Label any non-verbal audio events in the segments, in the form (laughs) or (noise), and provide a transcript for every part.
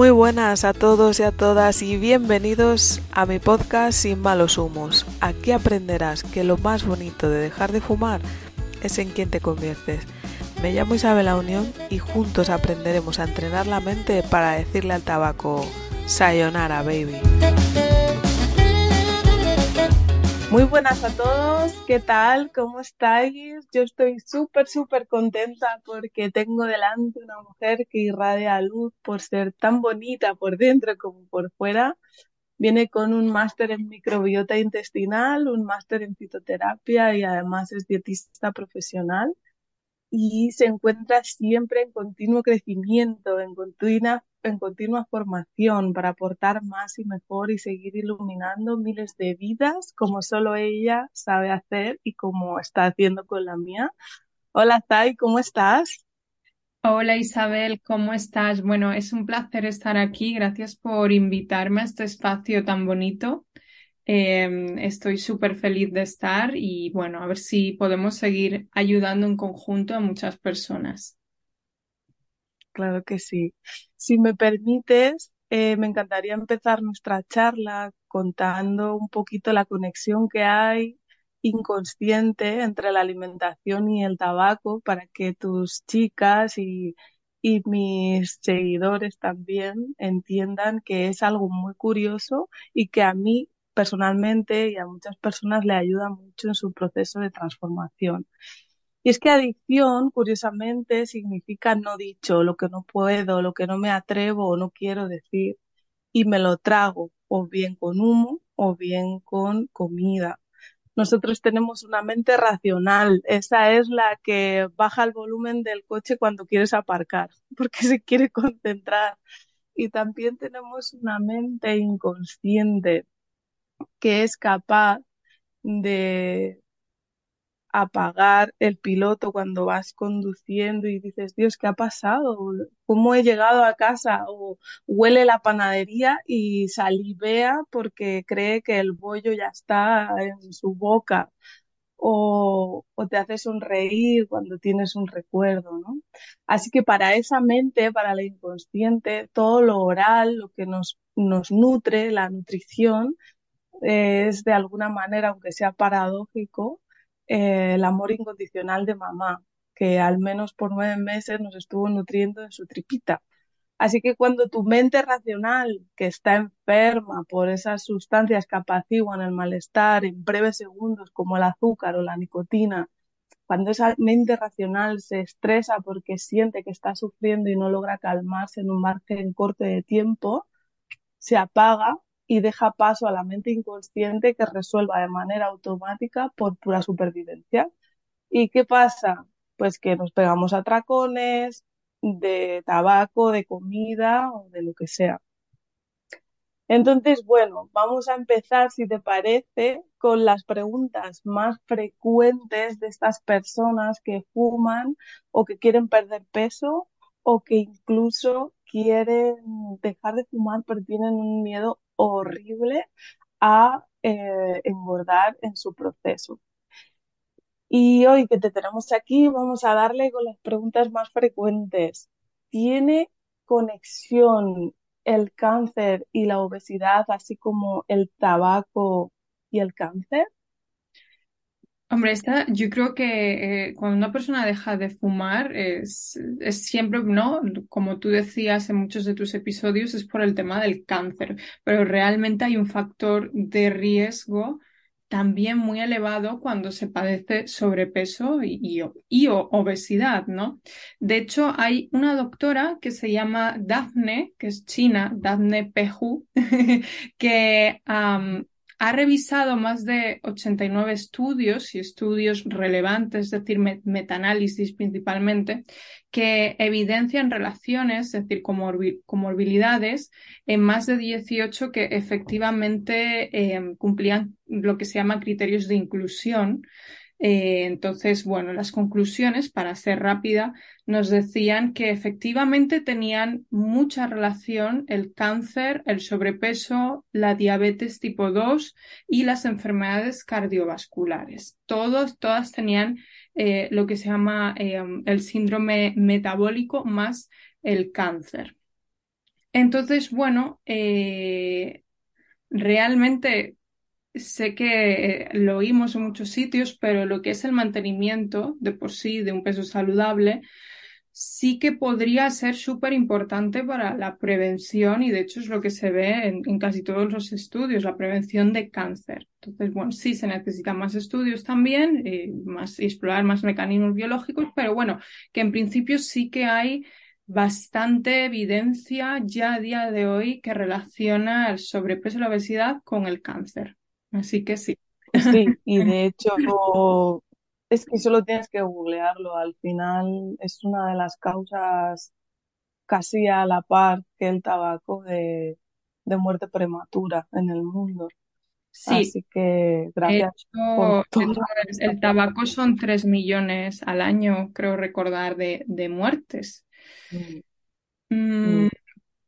Muy buenas a todos y a todas y bienvenidos a mi podcast Sin malos humos. Aquí aprenderás que lo más bonito de dejar de fumar es en quien te conviertes. Me llamo Isabel La Unión y juntos aprenderemos a entrenar la mente para decirle al tabaco Sayonara, baby. Muy buenas a todos, ¿qué tal? ¿Cómo estáis? Yo estoy súper, súper contenta porque tengo delante una mujer que irradia luz por ser tan bonita por dentro como por fuera. Viene con un máster en microbiota intestinal, un máster en fitoterapia y además es dietista profesional y se encuentra siempre en continuo crecimiento, en continua, en continua formación para aportar más y mejor y seguir iluminando miles de vidas como solo ella sabe hacer y como está haciendo con la mía. Hola, Tai, ¿cómo estás? Hola Isabel, ¿cómo estás? Bueno, es un placer estar aquí. Gracias por invitarme a este espacio tan bonito. Em, estoy súper feliz de estar y bueno, a ver si podemos seguir ayudando en conjunto a muchas personas. Claro que sí. Si me permites, eh, me encantaría empezar nuestra charla contando un poquito la conexión que hay inconsciente entre la alimentación y el tabaco para que tus chicas y, y mis seguidores también entiendan que es algo muy curioso y que a mí personalmente y a muchas personas le ayuda mucho en su proceso de transformación. Y es que adicción, curiosamente, significa no dicho, lo que no puedo, lo que no me atrevo o no quiero decir, y me lo trago, o bien con humo o bien con comida. Nosotros tenemos una mente racional, esa es la que baja el volumen del coche cuando quieres aparcar, (laughs) porque se quiere concentrar. Y también tenemos una mente inconsciente que es capaz de apagar el piloto cuando vas conduciendo y dices, Dios, ¿qué ha pasado? ¿Cómo he llegado a casa? O huele la panadería y salivea porque cree que el bollo ya está en su boca. O, o te hace sonreír cuando tienes un recuerdo, ¿no? Así que para esa mente, para la inconsciente, todo lo oral, lo que nos, nos nutre, la nutrición, es de alguna manera, aunque sea paradójico, eh, el amor incondicional de mamá, que al menos por nueve meses nos estuvo nutriendo en su tripita. Así que cuando tu mente racional, que está enferma por esas sustancias que apaciguan el malestar en breves segundos, como el azúcar o la nicotina, cuando esa mente racional se estresa porque siente que está sufriendo y no logra calmarse en un margen corto de tiempo, se apaga y deja paso a la mente inconsciente que resuelva de manera automática por pura supervivencia. ¿Y qué pasa? Pues que nos pegamos a tracones de tabaco, de comida o de lo que sea. Entonces, bueno, vamos a empezar, si te parece, con las preguntas más frecuentes de estas personas que fuman o que quieren perder peso o que incluso quieren dejar de fumar pero tienen un miedo horrible a eh, engordar en su proceso. Y hoy que te tenemos aquí, vamos a darle con las preguntas más frecuentes. ¿Tiene conexión el cáncer y la obesidad, así como el tabaco y el cáncer? Hombre, esta, yo creo que eh, cuando una persona deja de fumar es, es, siempre, ¿no? Como tú decías en muchos de tus episodios, es por el tema del cáncer, pero realmente hay un factor de riesgo también muy elevado cuando se padece sobrepeso y, y, obesidad, ¿no? De hecho, hay una doctora que se llama Daphne, que es china, Daphne Peju, (laughs) que ha revisado más de 89 estudios y estudios relevantes, es decir, metaanálisis principalmente, que evidencian relaciones, es decir, comorbilidades en más de 18 que efectivamente eh, cumplían lo que se llama criterios de inclusión eh, entonces, bueno, las conclusiones, para ser rápida, nos decían que efectivamente tenían mucha relación el cáncer, el sobrepeso, la diabetes tipo 2 y las enfermedades cardiovasculares. Todos, todas tenían eh, lo que se llama eh, el síndrome metabólico más el cáncer. Entonces, bueno, realmente sé que lo oímos en muchos sitios, pero lo que es el mantenimiento de por sí de un peso saludable sí que podría ser súper importante para la prevención y de hecho es lo que se ve en, casi todos los estudios, la prevención de cáncer. Entonces, bueno, sí se necesitan más estudios también, eh, más, explorar más mecanismos biológicos, pero bueno, que en principio sí que hay bastante evidencia ya a día de hoy que relaciona el sobrepeso y la obesidad con el cáncer. Así que sí. Sí, y (laughs) de hecho es que solo tienes que googlearlo. Al final es una de las causas casi a la par que el tabaco de, muerte prematura en el mundo. Sí, Así que gracias por todo. el, tabaco son 3 millones al año, creo recordar, de, de muertes. Mm, mm, mm.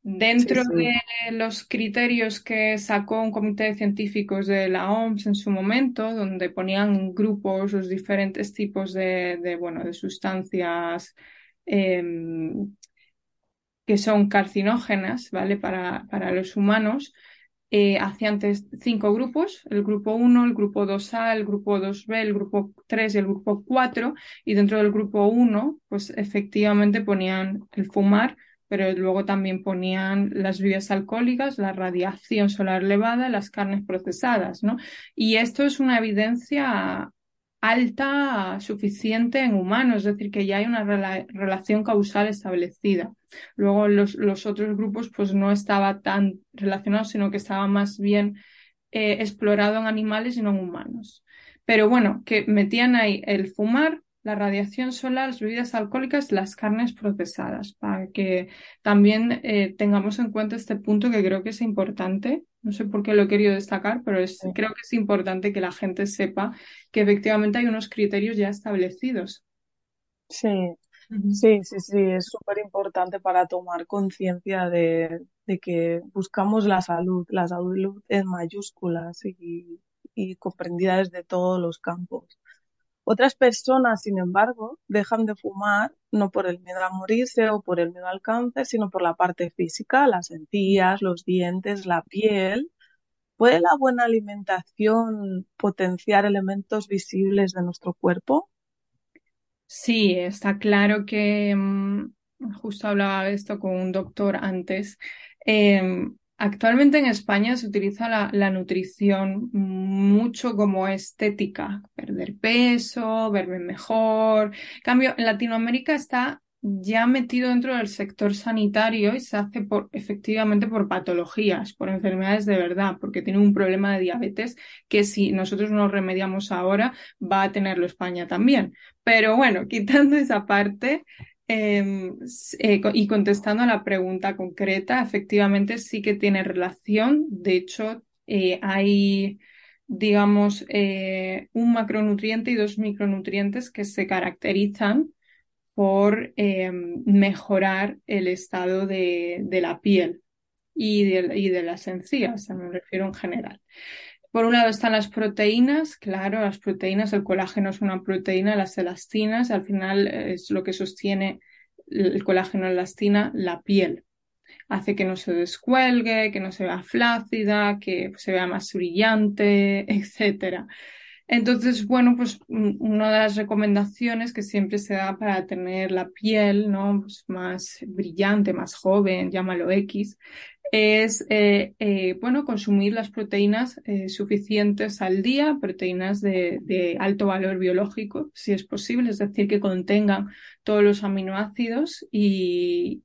Dentro Sí, sí. de los criterios que sacó un comité de científicos de la OMS en su momento, donde ponían en grupos los diferentes tipos de, bueno, de sustancias em, que son carcinógenas, ¿vale? Para, para los humanos, eh, hacían cinco grupos, el grupo 1, el grupo 2A, el grupo 2B, el grupo 3 y el grupo 4, y dentro del grupo 1, pues efectivamente ponían el fumar pero luego también ponían las bebidas alcohólicas, la radiación solar elevada, las carnes procesadas, ¿no? Y esto es una evidencia alta, suficiente en humanos, es decir, que ya hay una relación causal establecida. Luego los, los, otros grupos pues no estaba tan relacionados, sino que estaba más bien eh, explorado en animales y no en humanos. Pero bueno, que metían ahí el fumar, la radiación solar, las bebidas alcohólicas, las carnes procesadas, para que también eh, tengamos en cuenta este punto que creo que es importante. No sé por qué lo he querido destacar, pero es, creo que es importante que la gente sepa que efectivamente hay unos criterios ya establecidos. Sí, sí, sí, sí, es súper importante para tomar conciencia de, de, que buscamos la salud, la salud en mayúsculas y, y comprendida desde todos los campos. Otras personas, sin embargo, dejan de fumar no por el miedo a morirse o por el miedo al cáncer, sino por la parte física, las encías, los dientes, la piel. ¿Puede la buena alimentación potenciar elementos visibles de nuestro cuerpo? Sí, está claro que mm, justo hablaba de esto con un doctor antes. Em, Actualmente en España se utiliza la, nutrición mucho como estética, perder peso, verme mejor. En cambio, Latinoamérica está ya metido dentro del sector sanitario y se hace por, efectivamente por patologías, por enfermedades de verdad, porque tiene un problema de diabetes que si nosotros no remediamos ahora, va a tenerlo España también. Pero bueno, quitando esa parte, Em, eh, y contestando a la pregunta concreta, efectivamente sí que tiene relación. De hecho, eh, hay, digamos, eh, un macronutriente y dos micronutrientes que se caracterizan por em, mejorar el estado de, la piel y de, y de las encías, me refiero en general. Por un lado están las proteínas, claro, las proteínas, el colágeno es una proteína, las elastinas, al final es lo que sostiene el colágeno, la elastina, la piel. Hace que no se descuelgue, que no se vea flácida, que se vea más brillante, (laughs) etc. Entonces, bueno, pues una de las recomendaciones que siempre se da para tener la piel ¿no? Pues más brillante, más joven, llámalo X, es eh, eh, bueno, consumir las proteínas eh, suficientes al día, proteínas de, alto valor biológico, si es posible, es decir, que contengan todos los aminoácidos y,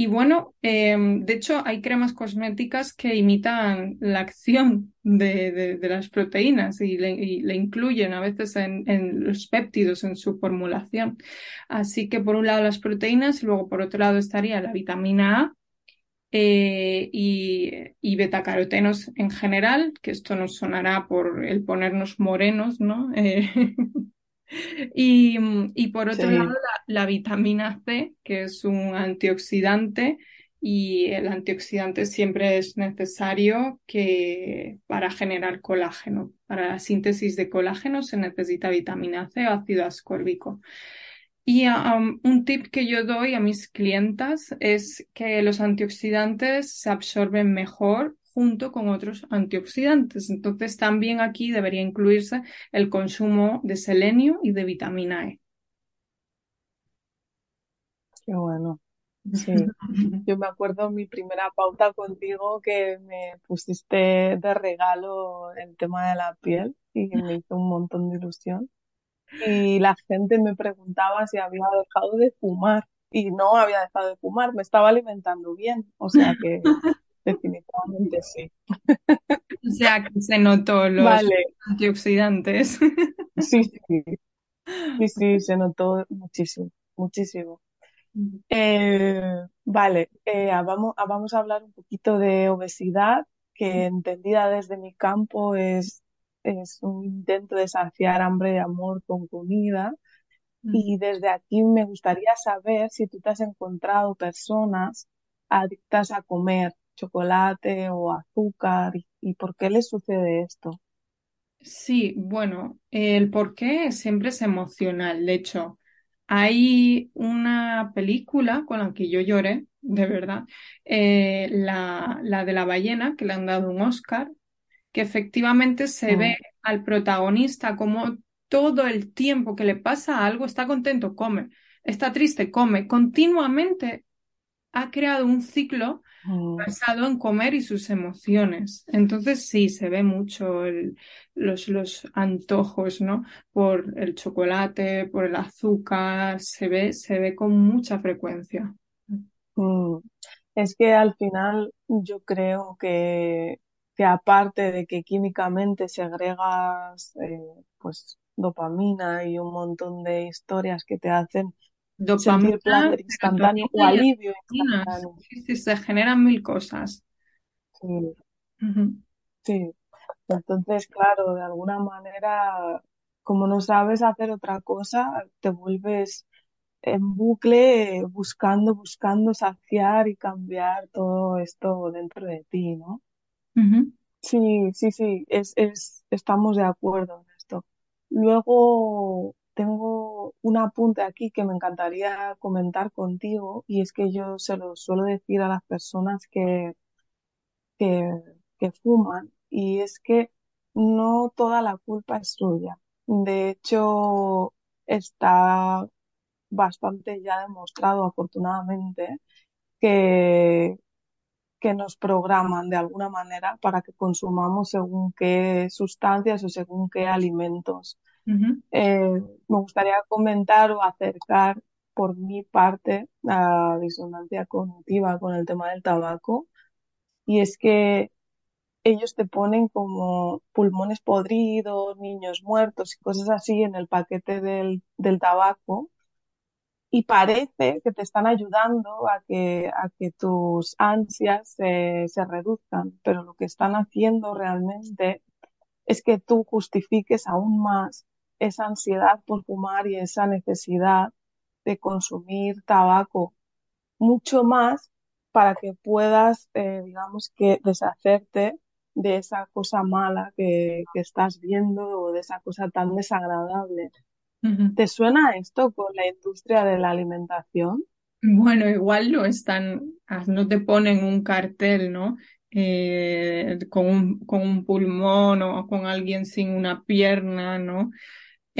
y bueno, em, de hecho hay cremas cosméticas que imitan la acción de, las proteínas y le, incluyen a veces en, en, los péptidos en su formulación. Así que por un lado las proteínas y luego por otro lado estaría la vitamina A eh, y, y betacarotenos en general, que esto nos sonará por el ponernos morenos, ¿no? (laughs) Eh, y, y, por otro lado, la, vitamina C, que es un antioxidante, y el antioxidante siempre es necesario que para generar colágeno. Para la síntesis de colágeno se necesita vitamina C o ácido ascórbico. Y um, un tip que yo doy a mis clientas es que los antioxidantes se absorben mejor junto con otros antioxidantes. Entonces también aquí debería incluirse el consumo de selenio y de vitamina E. Qué bueno. Sí, (laughs) yo me acuerdo mi primera pauta contigo que me pusiste de regalo el tema de la piel y me hizo un montón de ilusión. Y la gente me preguntaba si había dejado de fumar y no había dejado de fumar, me estaba alimentando bien, o sea que (laughs) definitivamente sí. O sea que se notó los Vale, antioxidantes. sí, sí, sí, sí, se notó muchísimo, muchísimo. Eh, vale, eh, ah, vamos, ah, vamos a hablar un poquito de obesidad, que entendida desde mi campo es, es un intento de saciar hambre de amor con comida. Y desde aquí me gustaría saber si tú te has encontrado personas adictas a comer chocolate o azúcar y, y por qué les sucede esto. Sí, bueno, el porqué siempre es emocional. De hecho, hay una película con la que yo lloré, de verdad, eh, la, la de la ballena, que le han dado un Oscar, que efectivamente se ve al protagonista como todo el tiempo que le pasa algo, está contento, come, está triste, come, continuamente ha creado un ciclo basado en comer y sus emociones. Entonces sí, se ve mucho el- los, los antojos, ¿no? Por el chocolate, por el azúcar, se ve, se ve con mucha frecuencia. mm. Es que al final yo creo que, que aparte de que químicamente segregas eh, pues dopamina y un montón de historias que te hacen Dopamina, placer instantáneo o alivio instantáneo. Sí, sí, se generan mil cosas. Sí, sí. Entonces, claro, de alguna manera, como no sabes hacer otra cosa, te vuelves en bucle buscando, buscando saciar y cambiar todo esto dentro de ti, ¿no? Sí, sí, sí, es, es, estamos de acuerdo en esto. Luego tengo un apunte aquí que me encantaría comentar contigo y es que yo se lo suelo decir a las personas que, que, fuman y es que no toda la culpa es suya. De hecho, está bastante ya demostrado, afortunadamente, que que nos programan de alguna manera para que consumamos según qué sustancias o según qué alimentos. Eh, me gustaría comentar o acercar por mi parte la disonancia cognitiva con el tema del tabaco. Y es que ellos te ponen como pulmones podridos, niños muertos y cosas así en el paquete del, del tabaco. Y parece que te están ayudando a que, a que tus ansias se reduzcan, pero lo que están haciendo realmente es que tú justifiques aún más esa ansiedad por fumar y esa necesidad de consumir tabaco mucho más para que puedas, eh, digamos que, deshacerte de esa cosa mala que, que estás viendo o de esa cosa tan desagradable. ¿Te suena esto con la industria de la alimentación? Bueno, igual no están, ah, no te ponen un cartel, ¿no? Eh, con un, con un pulmón o con alguien sin una pierna, ¿no?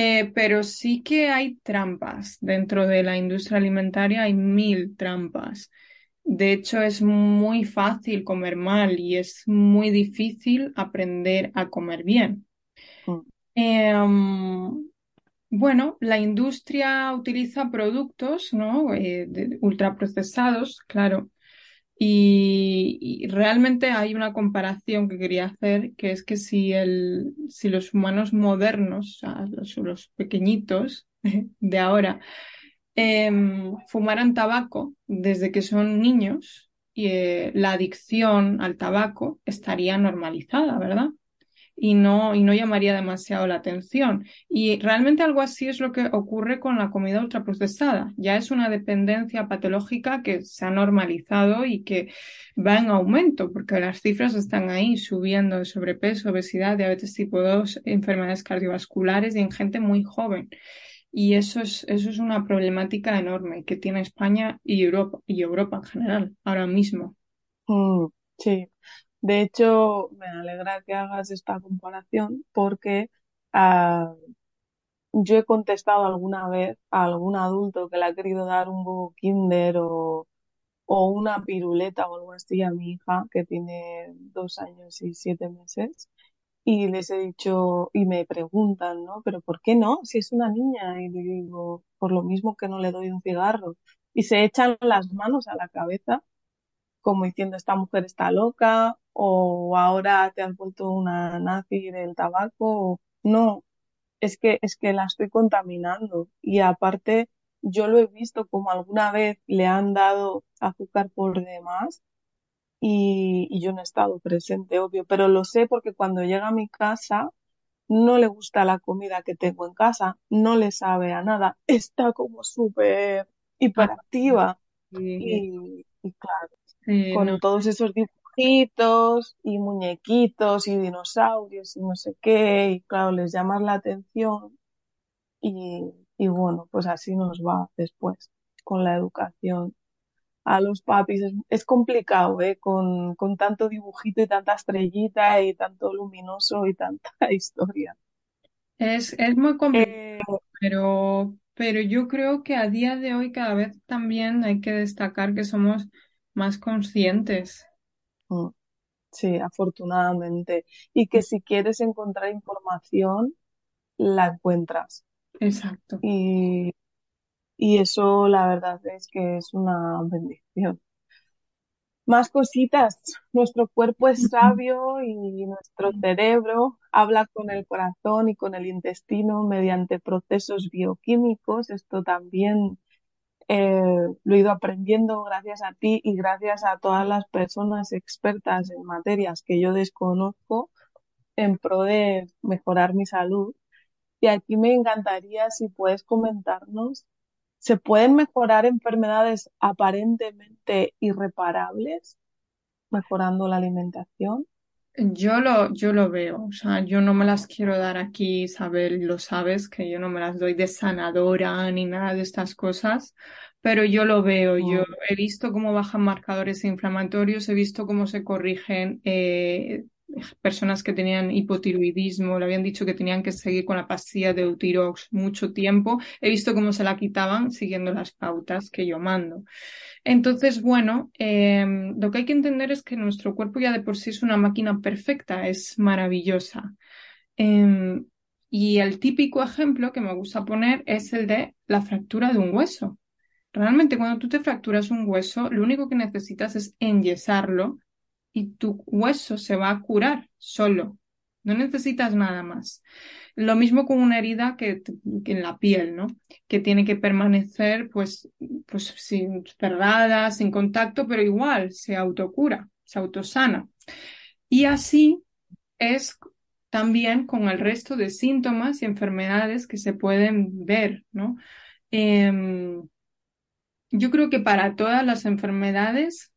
Eh, pero sí que hay trampas dentro de la industria alimentaria, hay mil trampas. De hecho, es muy fácil comer mal y es muy difícil aprender a comer bien. Mm, Em, bueno, la industria utiliza productos, ¿no? eh, de- ultraprocesados, claro. Y, realmente hay una comparación que quería hacer, que es que si, el, si los humanos modernos, los, los pequeñitos (laughs) de ahora, em, fumaran tabaco desde que son niños, y, eh, la adicción al tabaco estaría normalizada, ¿verdad? Y no, y no llamaría demasiado la atención. Y realmente algo así es lo que ocurre con la comida ultraprocesada. Ya es una dependencia patológica que se ha normalizado y que va en aumento, porque las cifras están ahí subiendo de sobrepeso, obesidad, diabetes tipo 2, enfermedades cardiovasculares y en gente muy joven. Y eso es, eso es una problemática enorme que tiene España y Europa, y Europa en general, ahora mismo. Mm, sí, de hecho, me alegra que hagas esta comparación porque ah, yo he contestado alguna vez a algún adulto que le ha querido dar un huevo Kinder o, o una piruleta o algo así a mi hija que tiene dos años y siete meses y les he dicho y me preguntan, ¿no? Pero ¿por qué no? Si es una niña y le digo, por lo mismo que no le doy un cigarro y se echan las manos a la cabeza como diciendo esta mujer está loca o ahora te has vuelto una nazi del tabaco. No, es que, es que la estoy contaminando. Y aparte, yo lo he visto como alguna vez le han dado azúcar por demás y, y yo no he estado presente, obvio, pero lo sé porque cuando llega a mi casa no le gusta la comida que tengo en casa, no le sabe a nada, está como súper Ah, hiperactiva sí, y, y claro sí, no. con todos esos y muñequitos y dinosaurios y no sé qué, y claro, les llamas la atención y, y bueno, pues así nos va después con la educación. A los papis es, es complicado, ¿eh? Con, con tanto dibujito y tanta estrellita y tanto luminoso y tanta (laughs) historia. Es, es muy complicado, Eh, pero, pero yo creo que a día de hoy cada vez también hay que destacar que somos más conscientes. Mm, sí, afortunadamente. Y que si quieres encontrar información, la encuentras. Exacto. Y Y eso la verdad es que es una bendición. Más cositas. Nuestro cuerpo es sabio y nuestro cerebro habla con el corazón y con el intestino mediante procesos bioquímicos. Esto también eh, lo he ido aprendiendo gracias a ti y gracias a todas las personas expertas en materias que yo desconozco en pro de mejorar mi salud. Y aquí me encantaría si puedes comentarnos ¿Se pueden mejorar enfermedades aparentemente irreparables mejorando la alimentación? Yo lo, yo lo veo, o sea, yo no me las quiero dar aquí, Isabel, lo sabes, que yo no me las doy de sanadora ni nada de estas cosas, pero yo lo veo, yo Mm, he visto cómo bajan marcadores inflamatorios, he visto cómo se corrigen eh, personas que tenían hipotiroidismo, le habían dicho que tenían que seguir con la pastilla de Eutirox mucho tiempo, he visto cómo se la quitaban siguiendo las pautas que yo mando. Entonces, bueno, em, lo que hay que entender es que nuestro cuerpo ya de por sí es una máquina perfecta, es maravillosa. Em, y el típico ejemplo que me gusta poner es el de la fractura de un hueso. Realmente cuando tú te fracturas un hueso, lo único que necesitas es enyesarlo y tu hueso se va a curar solo. No necesitas nada más. Lo mismo con una herida que, en la piel, ¿no? Que tiene que permanecer pues, pues sin cerrada, sin contacto, pero igual se autocura, se autosana. Y así es también con el resto de síntomas y enfermedades que se pueden ver, ¿no? Em, yo creo que para todas las enfermedades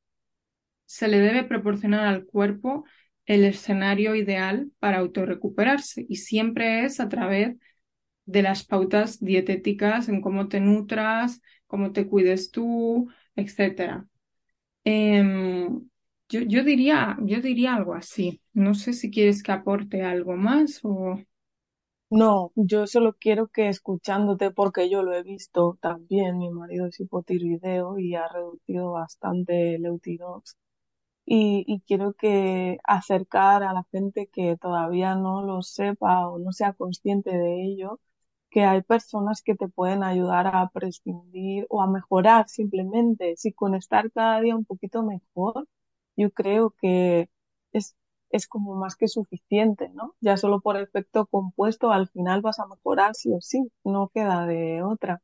se le debe proporcionar al cuerpo el escenario ideal para autorrecuperarse y siempre es a través de las pautas dietéticas en cómo te nutras, cómo te cuides tú, etcétera. Em, yo, yo diría, yo diría algo así. No sé si quieres que aporte algo más o... No, yo solo quiero que escuchándote, porque yo lo he visto también, mi marido es hipotiroideo y ha reducido bastante el Eutirox. Y, y quiero que acercar a la gente que todavía no lo sepa o no sea consciente de ello, que hay personas que te pueden ayudar a prescindir o a mejorar simplemente. Si con estar cada día un poquito mejor, yo creo que es, es como más que suficiente, ¿no? Ya solo por efecto compuesto al final vas a mejorar sí o sí, no queda de otra.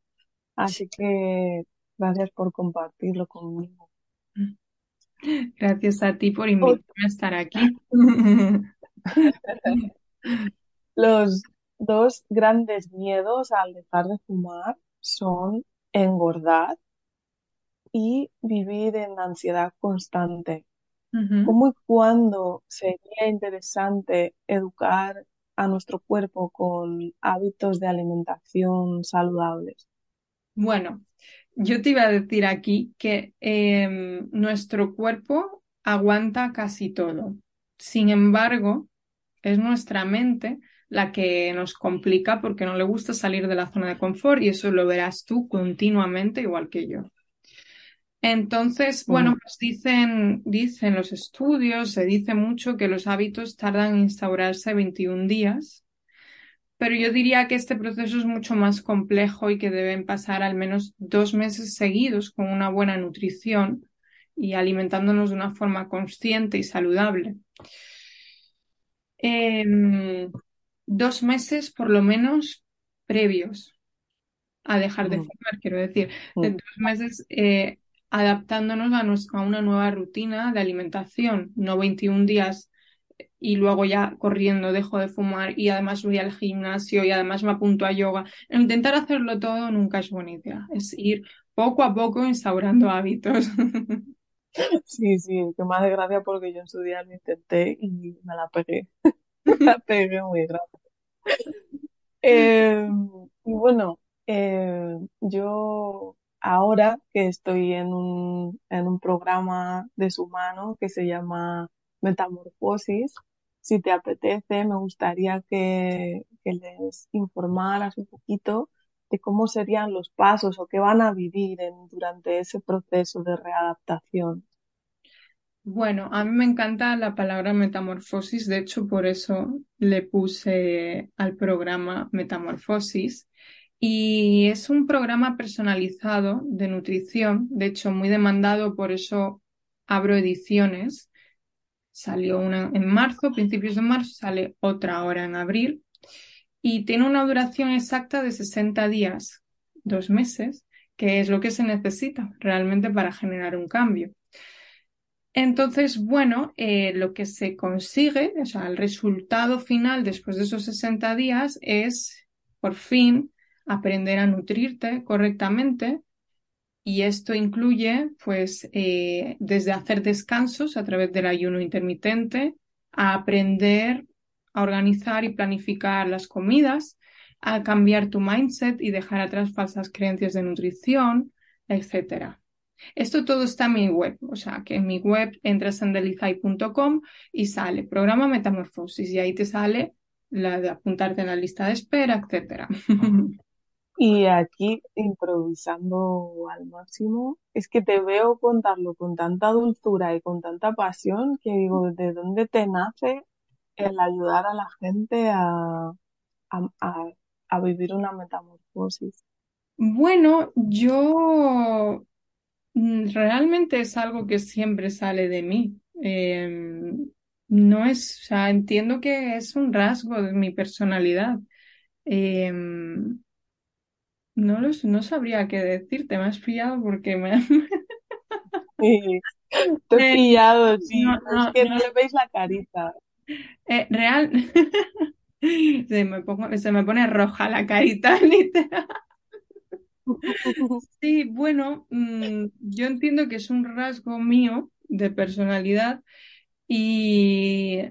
Así que gracias por compartirlo conmigo. Gracias a ti por invitarme a estar aquí. (laughs) Los dos grandes miedos al dejar de fumar son engordar y vivir en ansiedad constante. ¿Cómo y cuándo sería interesante educar a nuestro cuerpo con hábitos de alimentación saludables? Bueno, yo te iba a decir aquí que em, nuestro cuerpo aguanta casi todo. Sin embargo, es nuestra mente la que nos complica porque no le gusta salir de la zona de confort y eso lo verás tú continuamente igual que yo. Entonces, bueno, Mm, pues dicen, dicen los estudios, se dice mucho que los hábitos tardan en instaurarse 21 días, pero yo diría que este proceso es mucho más complejo y que deben pasar al menos dos meses seguidos con una buena nutrición y alimentándonos de una forma consciente y saludable. Em, dos meses por lo menos previos a dejar de mm, fumar, quiero decir, de mm. dos meses eh, adaptándonos a, una nueva rutina de alimentación, no 21 días y luego ya corriendo dejo de fumar y además voy al gimnasio y además me apunto a yoga. Intentar hacerlo todo nunca es buena idea, es ir poco a poco instaurando hábitos. (laughs) Sí, sí, que más de gracia porque yo en su día lo intenté y me la pegué. (laughs) La pegué muy grande. Eh, y bueno, eh, yo ahora que estoy en un, en un programa de su mano que se llama Metamorfosis, si te apetece, me gustaría que, les informaras un poquito de cómo serían los pasos o qué van a vivir en- durante ese proceso de readaptación. Bueno, a mí me encanta la palabra metamorfosis, de hecho por eso le puse al programa Metamorfosis. Y es un programa personalizado de nutrición, de hecho muy demandado, por eso abro ediciones. Salió una en marzo, principios de marzo, sale otra ahora en abril y tiene una duración exacta de 60 días, dos meses, que es lo que se necesita realmente para generar un cambio. Entonces, bueno, eh, lo que se consigue, o sea, el resultado final después de esos 60 días es, por fin, aprender a nutrirte correctamente. Y esto incluye, pues, eh, desde hacer descansos a través del ayuno intermitente, a aprender a organizar y planificar las comidas, a cambiar tu mindset y dejar atrás falsas creencias de nutrición, etcétera. Esto todo está en mi web, o sea que en mi web entras en delizai.com y sale programa Metamorfosis y ahí te sale la de apuntarte en la lista de espera, etcétera. (laughs) Y aquí improvisando al máximo, es que te veo contarlo con tanta dulzura y con tanta pasión que digo, ¿de dónde te nace el ayudar a la gente a, a, a- vivir una metamorfosis? Bueno, yo mm, realmente es algo que siempre sale de mí. Eh, no es, o sea, entiendo que es un rasgo de mi personalidad. Eh, no los, no sabría qué decirte, me has pillado porque me, Sí, te he Eh, pillado, sí, no, es que no, no le veis la carita. eh, real. (laughs) Se me pongo- se me pone roja la carita, (laughs) literal. (laughs) Sí, bueno, mm, yo entiendo que es un rasgo mío de personalidad y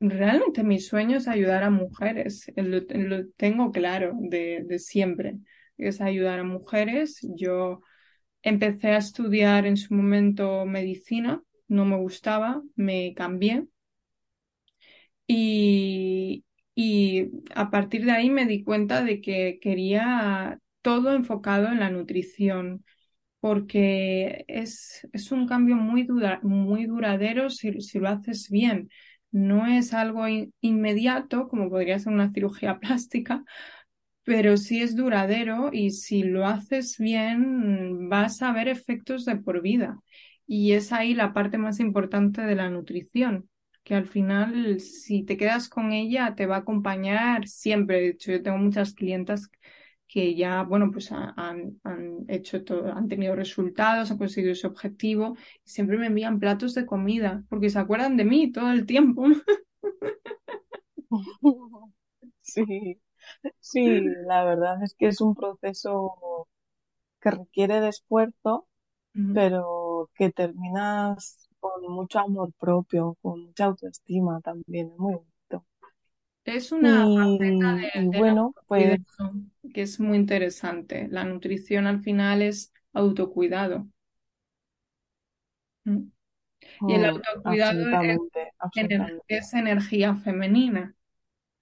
realmente mi sueño es ayudar a mujeres. eh, Lo, lo tengo claro de, de siempre. Es ayudar a mujeres. Yo empecé a estudiar en su momento medicina, no me gustaba, me cambié. Y, y a partir de ahí me di cuenta de que quería todo enfocado en la nutrición, porque es, es un cambio muy, dura- muy duradero si, si lo haces bien. No es algo in- inmediato, como podría ser una cirugía (laughs) plástica, pero sí es duradero y si lo haces bien, vas a ver efectos de por vida. Y es ahí la parte más importante de la nutrición, que al final, si te quedas con ella, te va a acompañar siempre. De hecho, yo tengo muchas clientas que ya, bueno, pues ha- han, han hecho todo, han tenido resultados, han conseguido su objetivo y siempre me envían platos de comida porque se acuerdan de mí todo el tiempo. (laughs) Sí, sí, la verdad es que es un proceso que requiere de esfuerzo, pero que terminas con mucho amor propio, con mucha autoestima también, es muy bonito. Es una faceta Y, y de- bueno, pues que es muy interesante. La nutrición al final es autocuidado. Mm. Y el mm, autocuidado es, absolutamente, ener- absolutamente. es energía femenina.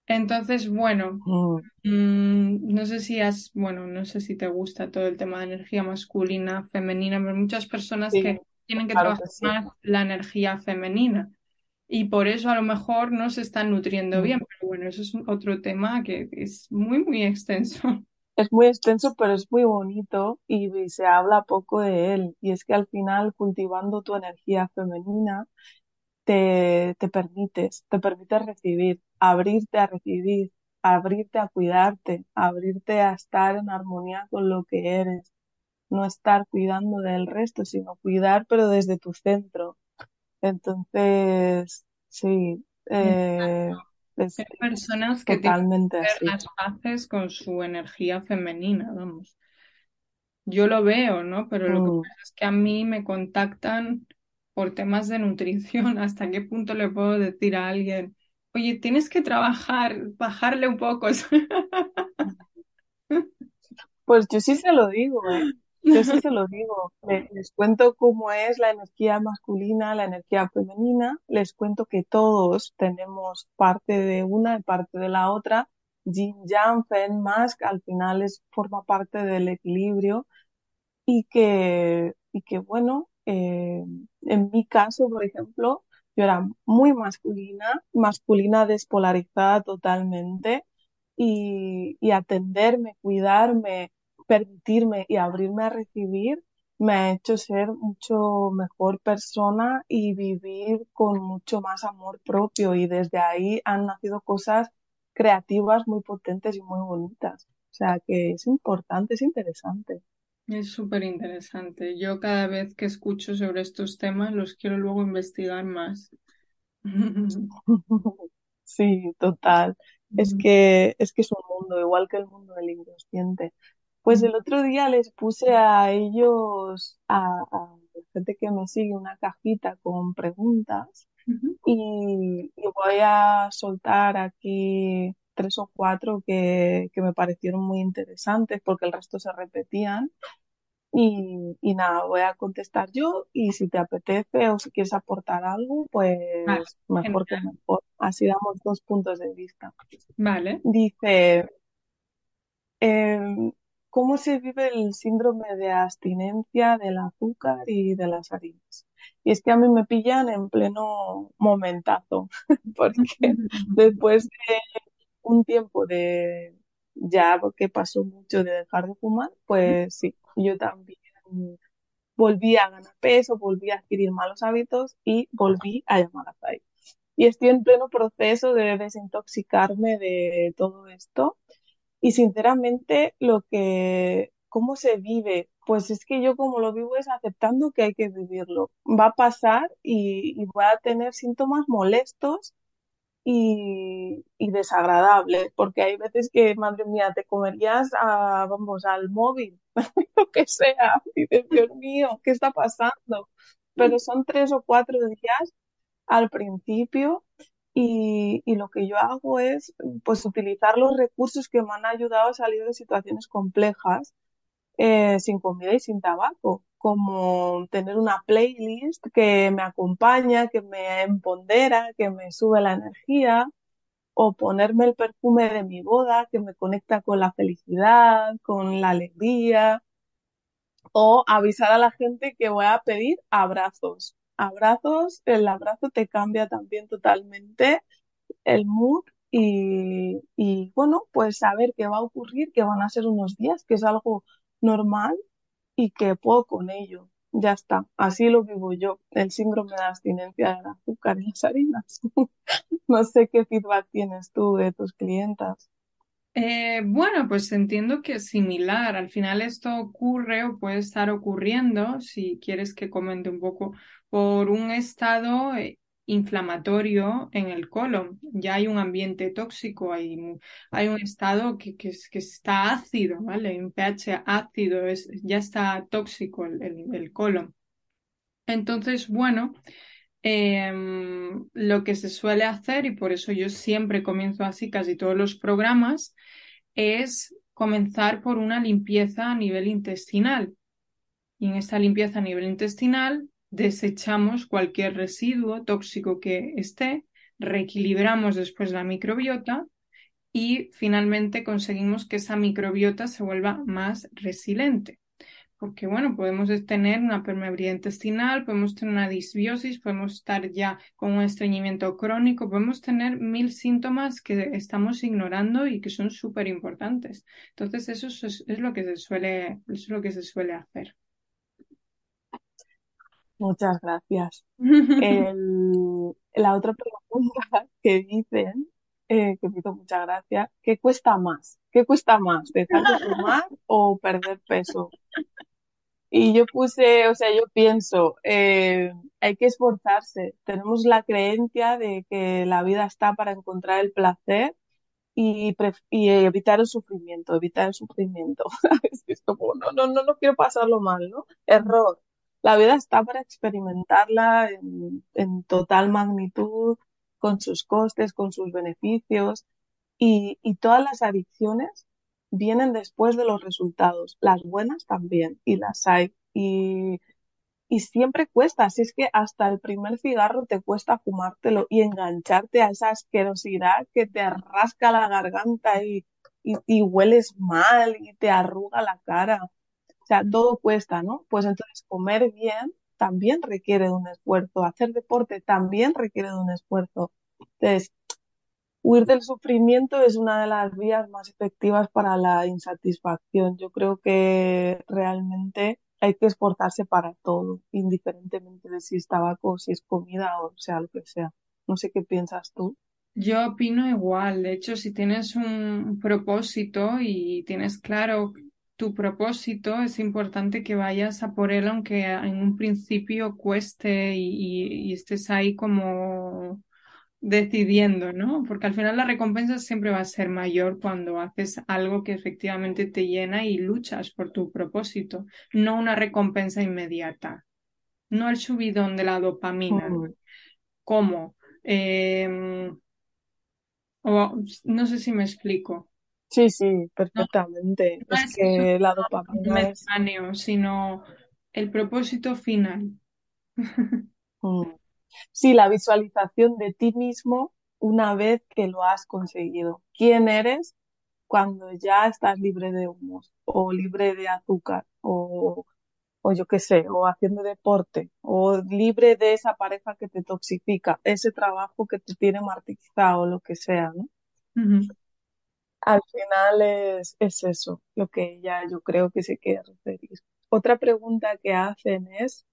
Entonces, bueno, Mm, mm, no sé si has, bueno, no sé si te gusta todo el tema de energía masculina, femenina, pero muchas personas sí, que tienen que claro trabajar que sí. más la energía femenina y por eso a lo mejor no se están nutriendo Mm. bien, pero bueno, eso es otro tema que es muy, muy extenso. (laughs) Es muy extenso, pero es muy bonito y, y se habla poco de él. Y es que al final, cultivando tu energía femenina, te, te permites, te permites recibir, abrirte a recibir, abrirte a cuidarte, abrirte a estar en armonía con lo que eres, no estar cuidando del resto, sino cuidar, pero desde tu centro. Entonces, sí, eh, es, Hay personas que tienen totalmente que hacer así. las paces con su energía femenina, vamos. Yo lo veo, ¿no? Pero lo que Mm. pasa es que a mí me contactan por temas de nutrición. (laughs) ¿Hasta qué punto le puedo decir a alguien, oye, tienes que trabajar, bajarle un poco? (laughs) Pues yo sí se lo digo, ¿eh? Yo sí se lo digo. Le- Les, cuento cómo es la energía masculina, la energía femenina. Les cuento que todos tenemos parte de una y parte de la otra. Yin Yang, Fen, Mas, al final es, forma parte del equilibrio y que, y que bueno, eh, en mi caso, por ejemplo, yo era muy masculina, masculina despolarizada totalmente y, y atenderme, cuidarme, permitirme y abrirme a recibir me ha hecho ser mucho mejor persona y vivir con mucho más amor propio y desde ahí han nacido cosas creativas muy potentes y muy bonitas. O sea que es importante, es interesante. Es súper interesante. Yo cada vez que escucho sobre estos temas los quiero luego investigar más. (laughs) Sí, total. Es que, es que es un mundo, igual que el mundo del inconsciente. Pues el otro día les puse a ellos, a, a la gente que me sigue, una cajita con preguntas y, y voy a soltar aquí tres o cuatro que, que me parecieron muy interesantes porque el resto se repetían. Y, y nada, voy a contestar yo y si te apetece o si quieres aportar algo, pues Vale, mejor que mejor. Así damos dos puntos de vista. Vale. Dice, em, ¿cómo se vive el síndrome de abstinencia del azúcar y de las harinas? Y es que a mí me pillan en pleno momentazo, (laughs) porque (laughs) después de un tiempo de, ya que pasó mucho de dejar de fumar, pues sí, yo también volví a ganar peso, volví a adquirir malos hábitos y volví a llamar a Zai. Y estoy en pleno proceso de desintoxicarme de todo esto. Y sinceramente, lo que, ¿cómo se vive? Pues es que yo como lo vivo es aceptando que hay que vivirlo. Va a pasar y, voy a tener síntomas molestos y, y desagradable, porque hay veces que, madre mía, te comerías a, vamos, al móvil, (laughs) lo que sea, y Dios mío, ¿qué está pasando? Pero son tres o cuatro días al principio y, y lo que yo hago es, pues, utilizar los recursos que me han ayudado a salir de situaciones complejas eh, sin comida y sin tabaco, como tener una playlist que me acompaña, que me empodera, que me sube la energía, o ponerme el perfume de mi boda, que me conecta con la felicidad, con la alegría, o avisar a la gente que voy a pedir abrazos. Abrazos, el abrazo te cambia también totalmente el mood y, y bueno, pues saber qué va a ocurrir, que van a ser unos días, que es algo normal y que puedo con ello. Ya está, así lo vivo yo, el síndrome de abstinencia del azúcar y las harinas. (laughs) No sé qué feedback tienes tú de tus clientas. Eh, bueno, pues entiendo que es similar. Al final esto ocurre o puede estar ocurriendo, si quieres que comente un poco, por un estado eh, inflamatorio en el colon. Ya hay un ambiente tóxico, hay, hay un estado que, que, es- que está ácido, ¿vale? Un pH ácido, es, ya está tóxico el, el, el colon. Entonces, bueno. em, lo que se suele hacer, y por eso yo siempre comienzo así casi todos los programas, es comenzar por una limpieza a nivel intestinal. Y en esta limpieza a nivel intestinal desechamos cualquier residuo tóxico que esté, reequilibramos después la microbiota y finalmente conseguimos que esa microbiota se vuelva más resiliente. Porque, bueno, podemos tener una permeabilidad intestinal, podemos tener una disbiosis, podemos estar ya con un estreñimiento crónico, podemos tener mil síntomas que estamos ignorando y que son súper importantes. Entonces, eso es, lo que se suele, es lo que se suele hacer. Muchas gracias. (laughs) la otra pregunta (laughs) que dicen, eh, que me hizo mucha gracia, ¿qué cuesta más? ¿Qué cuesta más? ¿Dejar de fumar o perder peso? Y yo puse, o sea, yo pienso, eh, hay que esforzarse. Tenemos la creencia de que la vida está para encontrar el placer y, y evitar el sufrimiento, evitar el sufrimiento. (laughs) es como, no, no, no, no quiero pasarlo mal, ¿no? Error. La vida está para experimentarla en, total magnitud, con sus costes, con sus beneficios. Y, todas las adicciones vienen después de los resultados. Las buenas también, y las hay. Y, siempre cuesta, así es que hasta el primer cigarro te cuesta fumártelo y engancharte a esa asquerosidad que te rasca la garganta y, y, hueles mal y te arruga la cara. O sea, todo cuesta, ¿no? Pues entonces comer bien también requiere de un esfuerzo, hacer deporte también requiere de un esfuerzo. Entonces, huir del sufrimiento es una de las vías más efectivas para la insatisfacción. Yo creo que realmente hay que esforzarse para todo, indiferentemente de si es tabaco si es comida o sea lo que sea. No sé qué piensas tú. Yo opino igual. De hecho, si tienes un propósito y tienes claro tu propósito, es importante que vayas a por él, aunque en un principio cueste y estés ahí como decidiendo, ¿no? Porque al final la recompensa siempre va a ser mayor cuando haces algo que efectivamente te llena y luchas por tu propósito, no una recompensa inmediata, no el subidón de la dopamina. ¿Cómo? Em, no sé si me explico. Sí, sí, perfectamente. es, que la dopamina es... sino el propósito final. Mm. Sí, la visualización de ti mismo una vez que lo has conseguido. ¿Quién eres cuando ya estás libre de humos o libre de azúcar o, o yo qué sé, o haciendo deporte o libre de esa pareja que te toxifica, ese trabajo que te tiene martirizado, lo que sea, ¿no? Al final es, es eso lo que ya yo creo que se quiere referir. Otra pregunta que hacen es,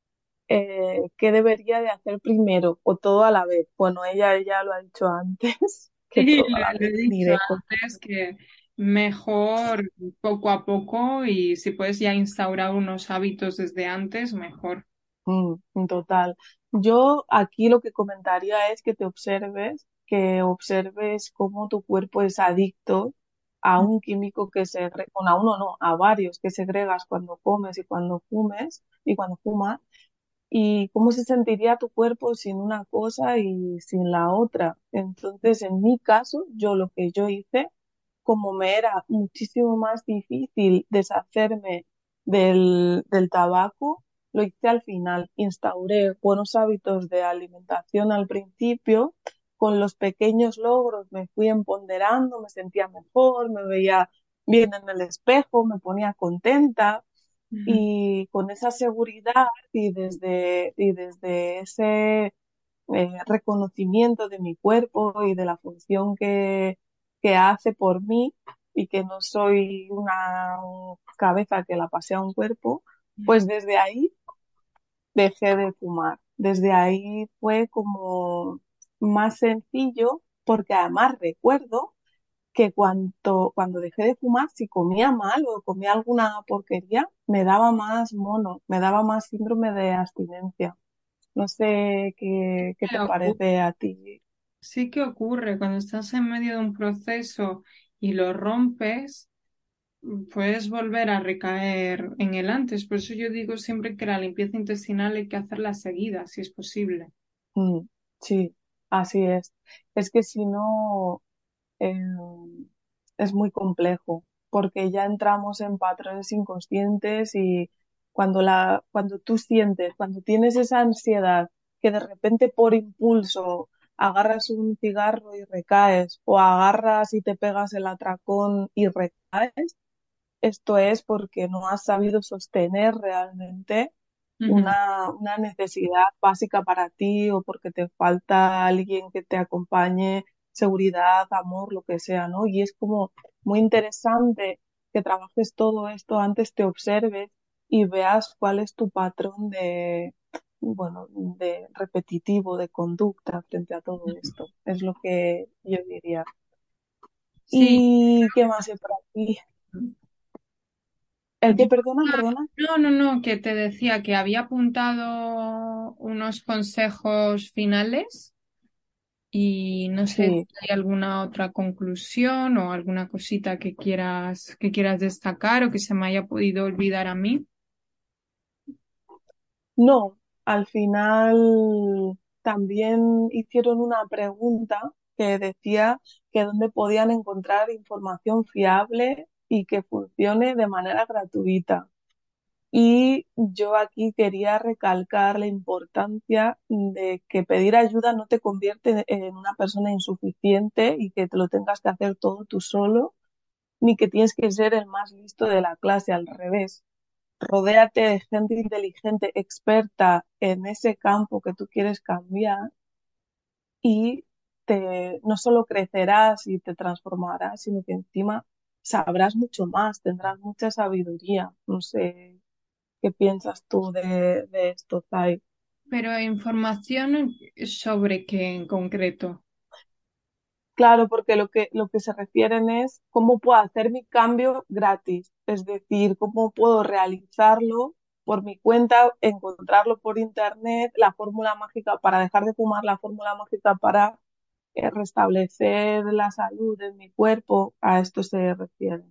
eh, qué debería de hacer primero o todo a la vez. Bueno, ella ya lo ha dicho antes. (laughs) Que sí, he dicho antes que mejor poco a poco y si puedes ya instaurar unos hábitos desde antes, mejor. Mm, total. Yo aquí lo que comentaría es que te observes, que observes cómo tu cuerpo es adicto a un químico que se, bueno, a uno no, a varios que segregas cuando comes y cuando fumes y cuando fumas y cómo se sentiría tu cuerpo sin una cosa y sin la otra. Entonces, en mi caso, yo lo que yo hice, como me era muchísimo más difícil deshacerme del, del tabaco, lo hice al final. Instauré buenos hábitos de alimentación al principio, con los pequeños logros me fui empoderando, me sentía mejor, me veía bien en el espejo, me ponía contenta y con esa seguridad y desde, y desde ese eh, reconocimiento de mi cuerpo y de la función que, que hace por mí y que no soy una cabeza que la pasea a un cuerpo, pues desde ahí dejé de fumar. Desde ahí fue como más sencillo porque además recuerdo que cuando, cuando dejé de fumar, si comía mal o comía alguna porquería, me daba más mono, me daba más síndrome de abstinencia. No sé qué, qué te parece a ti. Sí que ocurre cuando estás en medio de un proceso y lo rompes, puedes volver a recaer en el antes. Por eso yo digo siempre que la limpieza intestinal hay que hacerla seguida, si es posible. Mm, sí, así es. Es que si no, eh, es muy complejo, porque ya entramos en patrones inconscientes y cuando la, cuando tú sientes, cuando tienes esa ansiedad que de repente por impulso agarras un cigarro y recaes, o agarras y te pegas el atracón y recaes, esto es porque no has sabido sostener realmente. Una, una necesidad básica para ti o porque te falta alguien que te acompañe, seguridad, amor, lo que sea, ¿no? Y es como muy interesante que trabajes todo esto antes, te observes y veas cuál es tu patrón de, bueno, de repetitivo, de conducta frente a todo esto. Es lo que yo diría. Sí, ¿Y qué más hay por aquí? ¿El que perdona, perdona? no, no, no, que te decía que había apuntado unos consejos finales y no sé si hay alguna otra conclusión o alguna cosita que quieras, que quieras destacar o que se me haya podido olvidar a mí. No, al final también hicieron una pregunta que decía que dónde podían encontrar información fiable y que funcione de manera gratuita. Y yo aquí quería recalcar la importancia de que pedir ayuda no te convierte en una persona insuficiente y que te lo tengas que hacer todo tú solo, ni que tienes que ser el más listo de la clase, al revés rodéate de gente inteligente, experta en ese campo que tú quieres cambiar y te, no solo crecerás y te transformarás, sino que encima sabrás mucho más, tendrás mucha sabiduría. No sé qué piensas tú de, de esto, Zai. Pero información sobre qué en concreto. Claro, porque lo que, lo que se refieren es cómo puedo hacer mi cambio gratis, es decir, cómo puedo realizarlo por mi cuenta, encontrarlo por internet, la fórmula mágica para dejar de fumar, la fórmula mágica para restablecer la salud en mi cuerpo, a esto se refiere.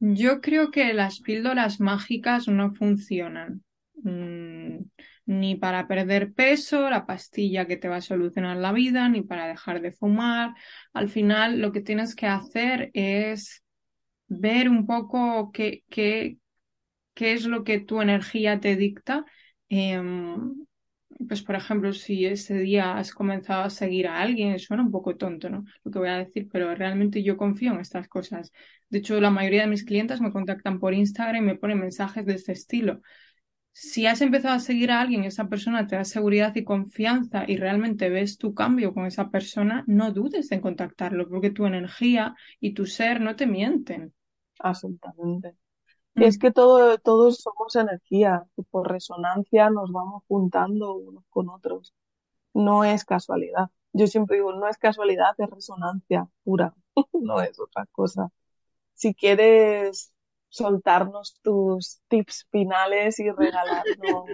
Yo creo que las píldoras mágicas no funcionan. Mm, ni para perder peso, la pastilla que te va a solucionar la vida, ni para dejar de fumar. Al final, lo que tienes que hacer es ver un poco qué, qué, qué es lo que tu energía te dicta. Em, pues, por ejemplo, si ese día has comenzado a seguir a alguien, suena un poco tonto, ¿no? Lo que voy a decir, pero realmente yo confío en estas cosas. De hecho, la mayoría de mis clientes me contactan por Instagram y me ponen mensajes de este estilo. Si has empezado a seguir a alguien, esa persona te da seguridad y confianza y realmente ves tu cambio con esa persona, no dudes en contactarlo, porque tu energía y tu ser no te mienten. Absolutamente. Es que todo, todos somos energía, y por resonancia nos vamos juntando unos con otros. No es casualidad. Yo siempre digo, no es casualidad, es resonancia pura, (laughs) no es otra cosa. Si quieres soltarnos tus tips finales y regalarnos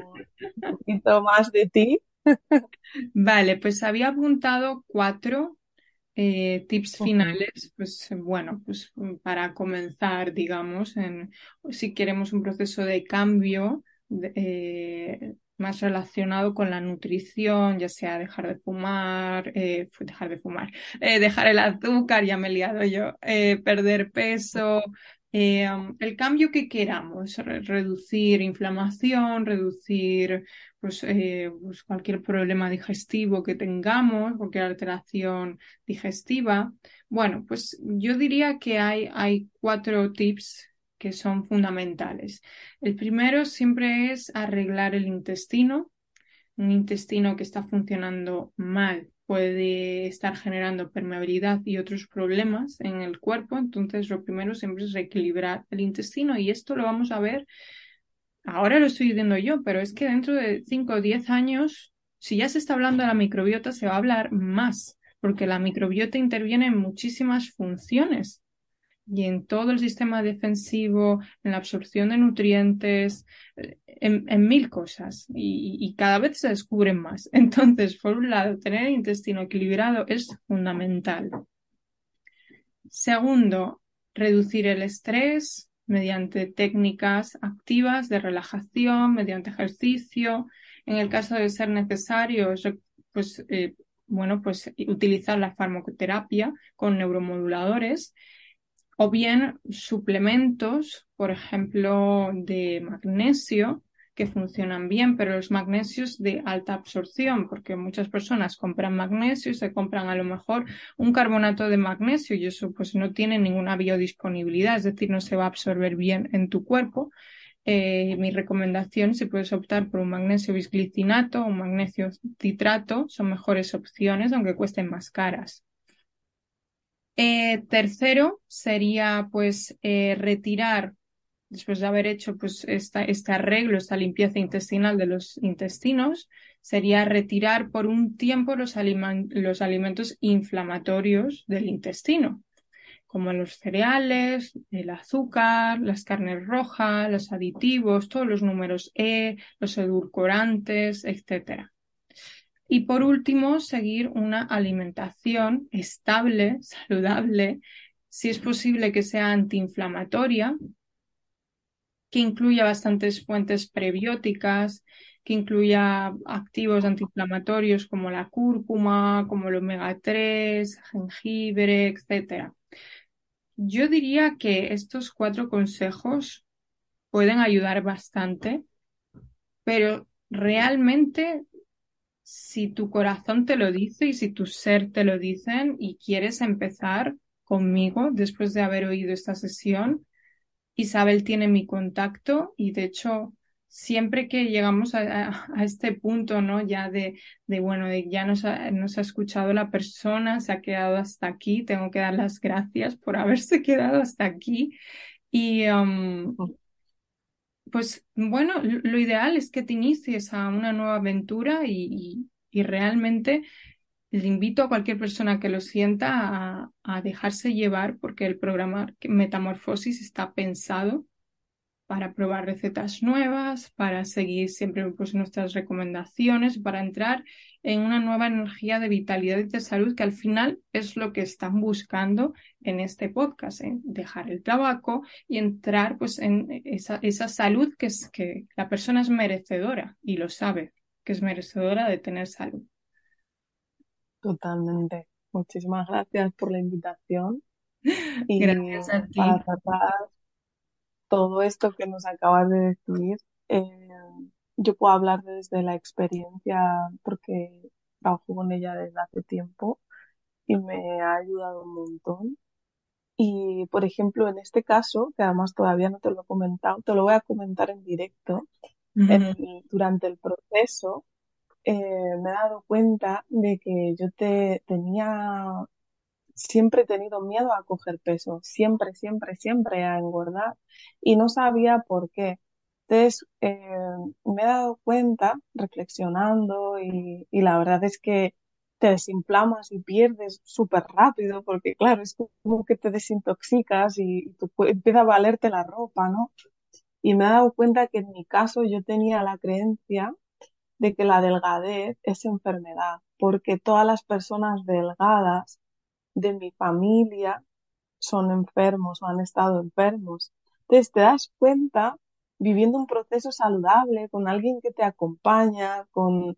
un poquito más de ti. (laughs) Vale, pues había apuntado cuatro eh, tips finales, pues bueno, pues mm, para comenzar, digamos, en, si queremos un proceso de cambio de- eh, más relacionado con la nutrición, ya sea dejar de fumar, eh, dejar de fumar, dejar el azúcar, ya me he liado yo, perder peso. um, el cambio que queramos, re- reducir inflamación, reducir pues, eh, pues cualquier problema digestivo que tengamos, cualquier alteración digestiva. Bueno, pues yo diría que hay, hay cuatro tips que son fundamentales. El primero siempre es arreglar el intestino. Un intestino que está funcionando mal puede estar generando permeabilidad y otros problemas en el cuerpo. Entonces, lo primero siempre es reequilibrar el intestino y esto lo vamos a ver Ahora lo estoy diciendo yo, pero es que dentro de 5 o 10 años, si ya se está hablando de la microbiota, se va a hablar más, porque la microbiota interviene en muchísimas funciones y en todo el sistema defensivo, en la absorción de nutrientes, eh, en, mil cosas y, y cada vez se descubren más. (laughs) Entonces, por un lado, tener el intestino equilibrado es fundamental. Segundo, reducir el estrés mediante técnicas activas de relajación, mediante ejercicio. En el caso de ser necesario, es pues, eh, bueno, pues utilizar la farmacoterapia con neuromoduladores o bien suplementos, por ejemplo, de magnesio, que funcionan bien, pero los magnesios de alta absorción, porque muchas personas compran magnesio y se compran a lo mejor un carbonato de magnesio y eso pues no tiene ninguna biodisponibilidad, es decir, no se va a absorber bien en tu cuerpo. Eh, mi recomendación, si puedes optar por un magnesio bisglicinato o un magnesio citrato, son mejores opciones, aunque cuesten más caras. Eh, tercero sería pues eh, retirar después de haber hecho pues, este arreglo, esta limpieza intestinal de los intestinos, sería retirar por un tiempo los, los alimentos inflamatorios del intestino, como los cereales, el azúcar, las carnes rojas, los aditivos, todos los números E, los edulcorantes, etc. Y por último, seguir una alimentación estable, saludable, si es posible que sea antiinflamatoria, que incluya bastantes fuentes prebióticas, que incluya activos antiinflamatorios como la cúrcuma, como el omega 3, jengibre, etc. Yo diría que estos cuatro consejos pueden ayudar bastante, pero realmente si tu corazón te lo dice y si tu ser te lo dicen y quieres empezar conmigo después de haber oído esta sesión, Isabel tiene mi contacto y de hecho siempre que llegamos a, este punto, ¿no? Ya de, de bueno, de ya nos ha, nos ha, escuchado la persona, se ha quedado hasta aquí, tengo que dar las gracias por haberse (laughs) quedado hasta aquí. Y um, pues bueno, lo ideal es que te inicies a una nueva aventura y, y realmente le invito a cualquier persona que lo sienta a, dejarse llevar porque el programa Metamorfosis está pensado para probar recetas nuevas, para seguir siempre pues, nuestras recomendaciones, para entrar en una nueva energía de vitalidad y de salud que al final es lo que están buscando en este podcast, dejar el tabaco y entrar pues, en esa, esa salud que, es, que la persona es merecedora y lo sabe, que es merecedora de tener salud. Totalmente. Muchísimas gracias por la invitación (laughs) y Gracias a ti. para tratar todo esto que nos acabas de decir. Eh, yo puedo hablar desde la experiencia porque trabajo con ella desde hace tiempo y me ha ayudado un montón. Y, por ejemplo, en este caso, que además todavía no te lo he comentado, te lo voy a comentar en directo. durante el proceso, eh, me he dado cuenta de que yo te tenía, siempre he tenido miedo a coger peso, siempre, siempre, siempre a engordar y no sabía por qué. Entonces, eh, me he dado cuenta reflexionando y, la verdad es que te desinflamas y pierdes súper rápido porque claro, es como que te desintoxicas y empieza a valerte la ropa, ¿no? Y me he dado cuenta que en mi caso yo tenía la creencia de que la delgadez es enfermedad, porque todas las personas delgadas de mi familia son enfermos o han estado enfermos. Entonces te das cuenta viviendo un proceso saludable con alguien que te acompaña, con,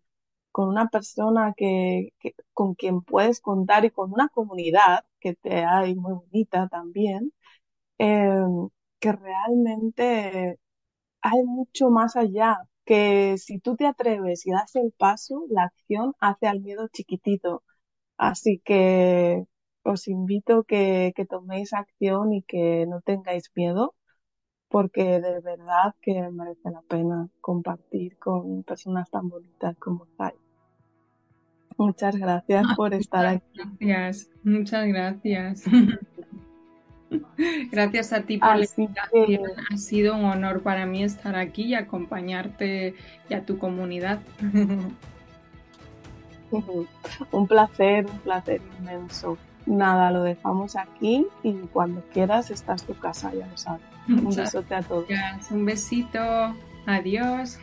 con una persona que, con quien puedes contar y con una comunidad que te hay muy bonita también, eh, que realmente hay mucho más allá que si tú te atreves y das el paso, la acción hace al miedo chiquitito. Así que os invito que, que toméis acción y que no tengáis miedo, porque de verdad que merece la pena compartir con personas tan bonitas como estáis. Muchas gracias por estar aquí. Gracias, muchas gracias. (laughs) (laughs) Gracias a ti por la invitación. Ha sido un honor para mí estar aquí y acompañarte y a tu comunidad. (laughs) Un placer, un placer inmenso. Nada, lo dejamos aquí y cuando quieras estás tu casa, ya lo sabes. Un (laughs) besote a todos. Un besito. Adiós.